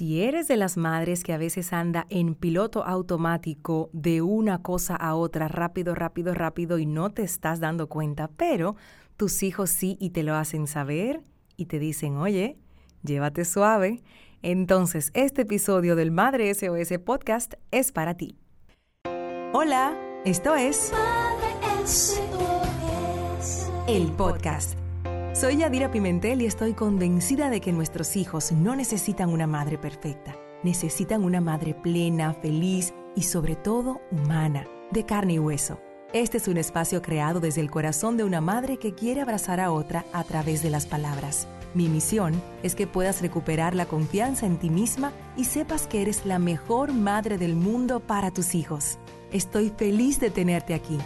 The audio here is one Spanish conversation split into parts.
Si eres de las madres que a veces anda en piloto automático de una cosa a otra, rápido, rápido, rápido, y no te estás dando cuenta, pero tus hijos sí y te lo hacen saber y te dicen, oye, llévate suave, entonces este episodio del Madre SOS Podcast es para ti. Hola, esto es Madre SOS, el podcast soy Yadira Pimentel y estoy convencida de que nuestros hijos no necesitan una madre perfecta. Necesitan una madre plena, feliz y sobre todo humana, de carne y hueso. Este es un espacio creado desde el corazón de una madre que quiere abrazar a otra a través de las palabras. Mi misión es que puedas recuperar la confianza en ti misma y sepas que eres la mejor madre del mundo para tus hijos. Estoy feliz de tenerte aquí.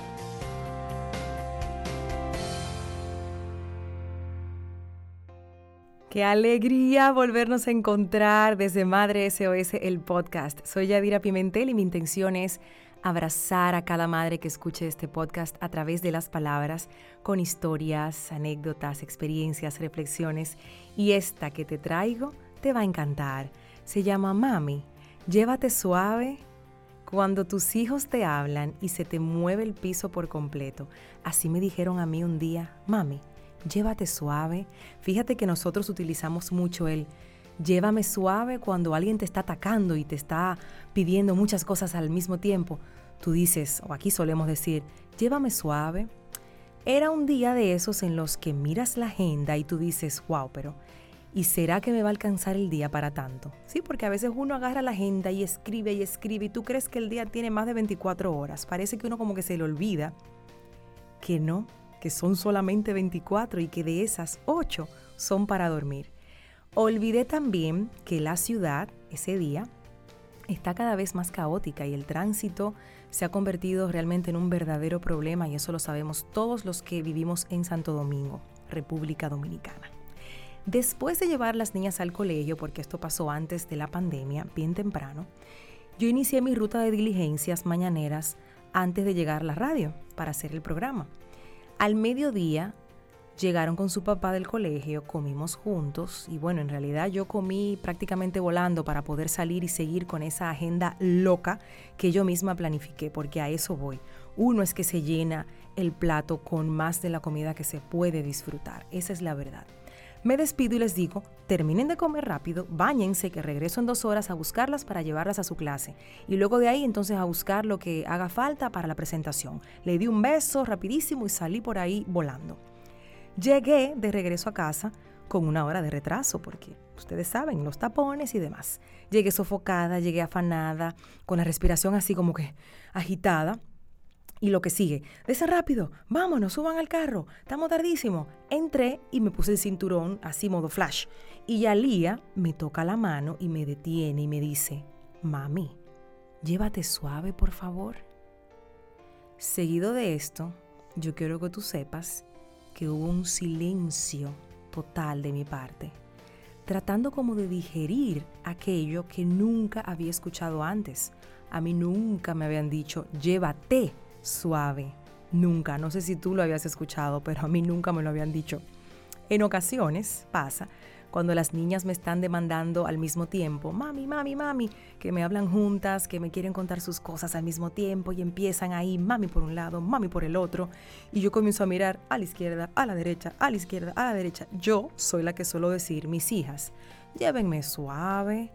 Qué alegría volvernos a encontrar desde Madre SOS, el podcast. Soy Yadira Pimentel y mi intención es abrazar a cada madre que escuche este podcast a través de las palabras, con historias, anécdotas, experiencias, reflexiones. Y esta que te traigo te va a encantar. Se llama Mami. Llévate suave cuando tus hijos te hablan y se te mueve el piso por completo. Así me dijeron a mí un día, Mami llévate suave. Fíjate que nosotros utilizamos mucho el llévame suave cuando alguien te está atacando y te está pidiendo muchas cosas al mismo tiempo. Tú dices, o aquí solemos decir, llévame suave. Era un día de esos en los que miras la agenda y tú dices, wow, pero ¿y será que me va a alcanzar el día para tanto? Sí, porque a veces uno agarra la agenda y escribe y escribe y tú crees que el día tiene más de 24 horas. Parece que uno como que se le olvida que no, que son solamente 24 y que de esas 8 son para dormir. Olvidé también que la ciudad ese día está cada vez más caótica y el tránsito se ha convertido realmente en un verdadero problema y eso lo sabemos todos los que vivimos en Santo Domingo, República Dominicana. Después de llevar las niñas al colegio, porque esto pasó antes de la pandemia, bien temprano, yo inicié mi ruta de diligencias mañaneras antes de llegar a la radio para hacer el programa. Al mediodía llegaron con su papá del colegio, comimos juntos y bueno, en realidad yo comí prácticamente volando para poder salir y seguir con esa agenda loca que yo misma planifiqué, porque a eso voy. Uno es que se llena el plato con más de la comida que se puede disfrutar, esa es la verdad. Me despido y les digo, terminen de comer rápido, bañense, que regreso en dos horas a buscarlas para llevarlas a su clase. Y luego de ahí entonces a buscar lo que haga falta para la presentación. Le di un beso rapidísimo y salí por ahí volando. Llegué de regreso a casa con una hora de retraso, porque ustedes saben, los tapones y demás. Llegué sofocada, llegué afanada, con la respiración así como que agitada. Y lo que sigue, ese rápido, vámonos, suban al carro, estamos tardísimo. Entré y me puse el cinturón así modo flash. Y Yalía me toca la mano y me detiene y me dice, mami, llévate suave por favor. Seguido de esto, yo quiero que tú sepas que hubo un silencio total de mi parte, tratando como de digerir aquello que nunca había escuchado antes. A mí nunca me habían dicho, llévate suave. Nunca, no sé si tú lo habías escuchado, pero a mí nunca me lo habían dicho. En ocasiones pasa cuando las niñas me están demandando al mismo tiempo, mami, mami, mami, que me hablan juntas, que me quieren contar sus cosas al mismo tiempo y empiezan ahí, mami por un lado, mami por el otro, y yo comienzo a mirar a la izquierda, a la derecha, a la izquierda, a la derecha. Yo soy la que suelo decir, mis hijas, llévenme suave.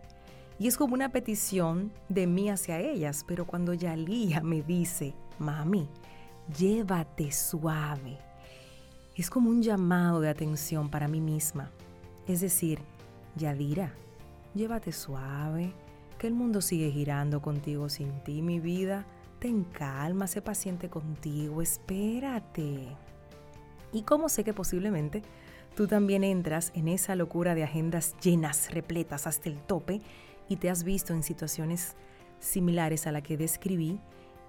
Y es como una petición de mí hacia ellas, pero cuando Yalía me dice, mami, llévate suave. Es como un llamado de atención para mí misma. Es decir, Yadira, llévate suave, que el mundo sigue girando contigo sin ti, mi vida. Ten calma, sé paciente contigo, espérate. Y como sé que posiblemente tú también entras en esa locura de agendas llenas, repletas hasta el tope, y te has visto en situaciones similares a la que describí,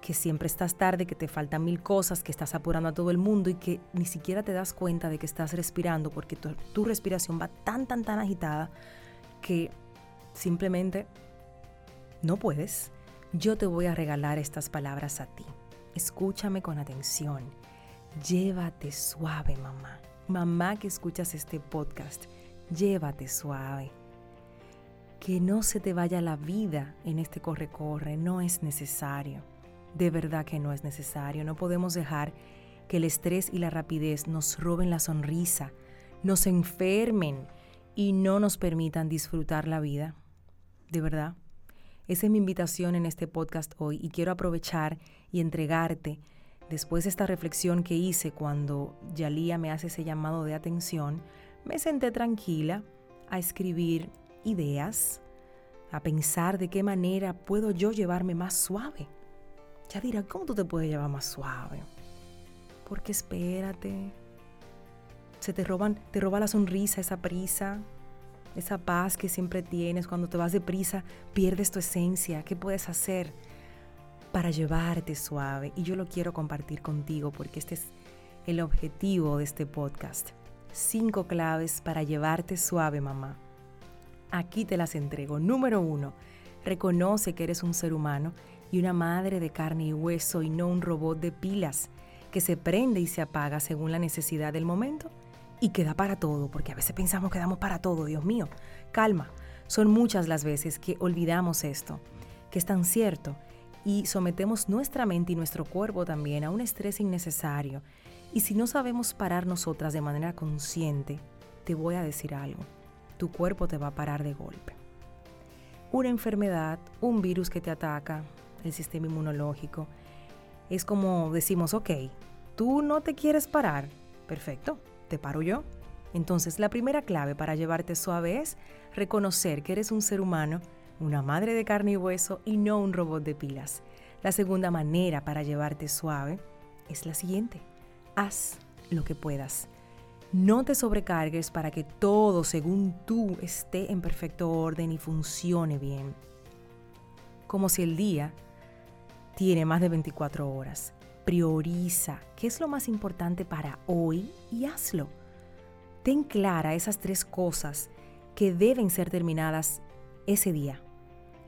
que siempre estás tarde, que te faltan mil cosas, que estás apurando a todo el mundo y que ni siquiera te das cuenta de que estás respirando porque tu, respiración va tan, tan, tan agitada que simplemente no puedes. Yo te voy a regalar estas palabras a ti. Escúchame con atención. Llévate suave, mamá. Mamá que escuchas este podcast, llévate suave. que no se te vaya la vida en este corre-corre, no es necesario. De verdad que no es necesario. No podemos dejar que el estrés y la rapidez nos roben la sonrisa, nos enfermen y no nos permitan disfrutar la vida. De verdad. Esa es mi invitación en este podcast hoy y quiero aprovechar y entregarte, después de esta reflexión que hice cuando Yalía me hace ese llamado de atención, me senté tranquila a escribir ideas, a pensar de qué manera puedo yo llevarme más suave. Ya dirá, ¿cómo tú te puedes llevar más suave? Porque espérate. Se te roban, te roba la sonrisa, esa prisa, esa paz que siempre tienes. Cuando te vas deprisa, pierdes tu esencia. ¿Qué puedes hacer para llevarte suave? Y yo lo quiero compartir contigo porque este es el objetivo de este podcast. Cinco claves para llevarte suave, mamá. Aquí te las entrego. Número uno, reconoce que eres un ser humano y una madre de carne y hueso y no un robot de pilas que se prende y se apaga según la necesidad del momento y que da para todo, porque a veces pensamos que damos para todo, Dios mío. Calma, son muchas las veces que olvidamos esto, que es tan cierto, y sometemos nuestra mente y nuestro cuerpo también a un estrés innecesario. Y si no sabemos parar nosotras de manera consciente, te voy a decir algo tu cuerpo te va a parar de golpe. Una enfermedad, un virus que te ataca, el sistema inmunológico, es como decimos, ok, tú no te quieres parar, perfecto, te paro yo. Entonces la primera clave para llevarte suave es reconocer que eres un ser humano, una madre de carne y hueso y no un robot de pilas. La segunda manera para llevarte suave es la siguiente, haz lo que puedas. No te sobrecargues para que todo, según tú, esté en perfecto orden y funcione bien. Como si el día tiene más de 24 horas. Prioriza qué es lo más importante para hoy y hazlo. Ten clara esas tres cosas que deben ser terminadas ese día.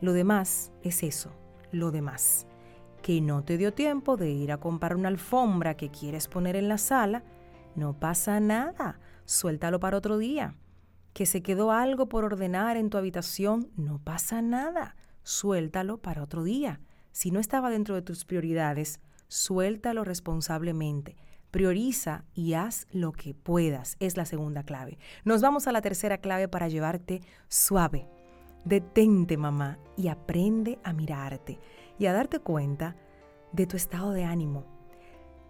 Lo demás es eso, lo demás. Que no te dio tiempo de ir a comprar una alfombra que quieres poner en la sala, no pasa nada, suéltalo para otro día. Que se quedó algo por ordenar en tu habitación, no pasa nada, suéltalo para otro día. Si no estaba dentro de tus prioridades, suéltalo responsablemente. Prioriza y haz lo que puedas. Es la segunda clave. Nos vamos a la tercera clave para llevarte suave. Detente, mamá, y aprende a mirarte y a darte cuenta de tu estado de ánimo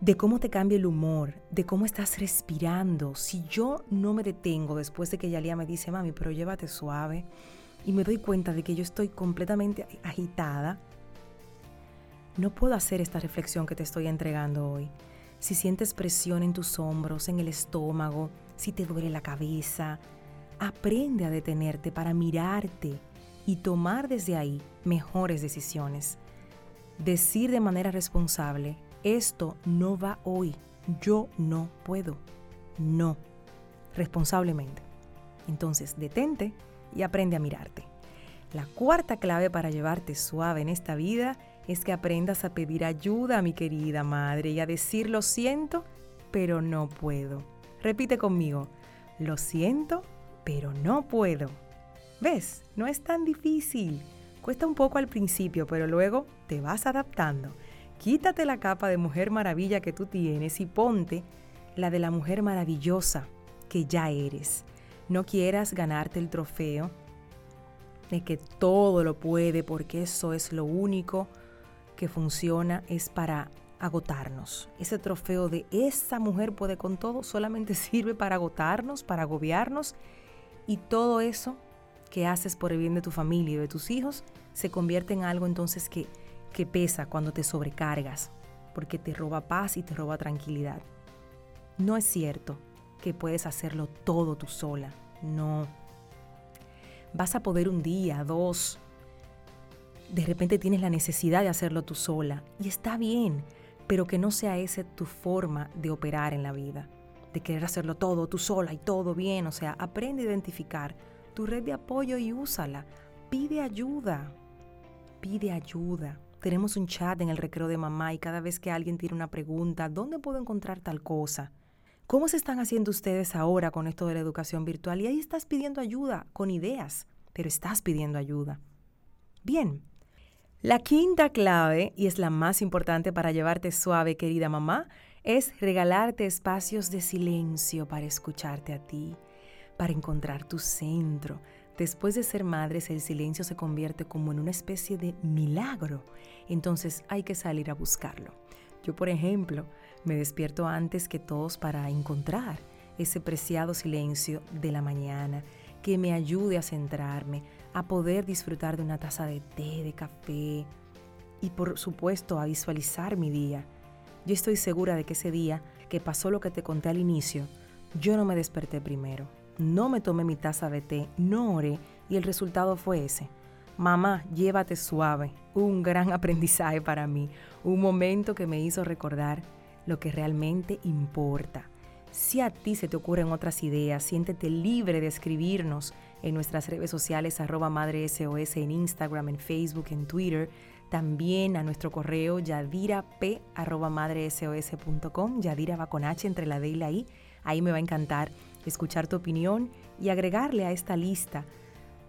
de cómo te cambia el humor, de cómo estás respirando. Si yo no me detengo después de que Yalía me dice, mami, pero llévate suave, y me doy cuenta de que yo estoy completamente agitada, no puedo hacer esta reflexión que te estoy entregando hoy. Si sientes presión en tus hombros, en el estómago, si te duele la cabeza, aprende a detenerte para mirarte y tomar desde ahí mejores decisiones. Decir de manera responsable, esto no va hoy, yo no puedo, no, responsablemente. Entonces, detente y aprende a mirarte. La cuarta clave para llevarte suave en esta vida es que aprendas a pedir ayuda, mi querida madre, y a decir lo siento, pero no puedo. Repite conmigo, lo siento, pero no puedo. ¿Ves? No es tan difícil. Cuesta un poco al principio, pero luego te vas adaptando. Quítate la capa de mujer maravilla que tú tienes y ponte la de la mujer maravillosa que ya eres. No quieras ganarte el trofeo de que todo lo puede porque eso es lo único que funciona, es para agotarnos. Ese trofeo de esa mujer puede con todo solamente sirve para agotarnos, para agobiarnos y todo eso que haces por el bien de tu familia y de tus hijos se convierte en algo entonces que que pesa cuando te sobrecargas, porque te roba paz y te roba tranquilidad. No es cierto que puedes hacerlo todo tú sola, no. Vas a poder un día, dos, de repente tienes la necesidad de hacerlo tú sola y está bien, pero que no sea esa tu forma de operar en la vida, de querer hacerlo todo tú sola y todo bien, o sea, aprende a identificar tu red de apoyo y úsala. Pide ayuda, pide ayuda. Tenemos un chat en el recreo de mamá y cada vez que alguien tiene una pregunta, ¿dónde puedo encontrar tal cosa? ¿Cómo se están haciendo ustedes ahora con esto de la educación virtual? Y ahí estás pidiendo ayuda con ideas. pero estás pidiendo ayuda. Bien, la quinta clave, y es la más importante para llevarte suave, querida mamá, es regalarte espacios de silencio para escucharte a ti, para encontrar tu centro. Después de ser madres, el silencio se convierte como en una especie de milagro. Entonces hay que salir a buscarlo. Yo, por ejemplo, me despierto antes que todos para encontrar ese preciado silencio de la mañana que me ayude a centrarme, a poder disfrutar de una taza de té, de café y por supuesto a visualizar mi día. Yo estoy segura de que ese día que pasó lo que te conté al inicio, yo no me desperté primero, no me tomé mi taza de té, no oré y el resultado fue ese. Mamá, llévate suave, un gran aprendizaje para mí, un momento que me hizo recordar lo que realmente importa. Si a ti se te ocurren otras ideas, siéntete libre de escribirnos en nuestras redes sociales, arroba Madre SOS en Instagram, en Facebook, en Twitter. También a nuestro correo yadirap arroba madresos.com. Yadira va con H entre la D y la I. Ahí me va a encantar escuchar tu opinión y agregarle a esta lista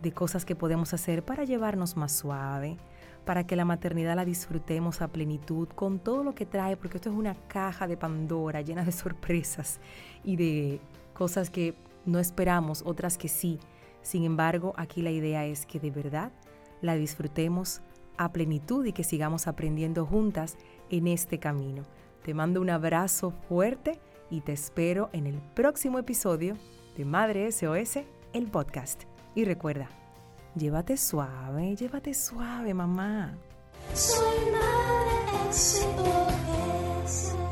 de cosas que podemos hacer para llevarnos más suave, para que la maternidad la disfrutemos a plenitud con todo lo que trae, porque esto es una caja de Pandora llena de sorpresas y de cosas que no esperamos, otras que sí. Sin embargo, aquí la idea es que de verdad la disfrutemos a plenitud y que sigamos aprendiendo juntas en este camino. Te mando un abrazo fuerte y te espero en el próximo episodio de Madre SOS, el podcast. Y recuerda, llévate suave, llévate suave, mamá. Soy Madre.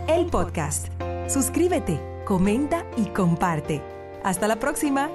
El podcast. Suscríbete, comenta y comparte. Hasta la próxima.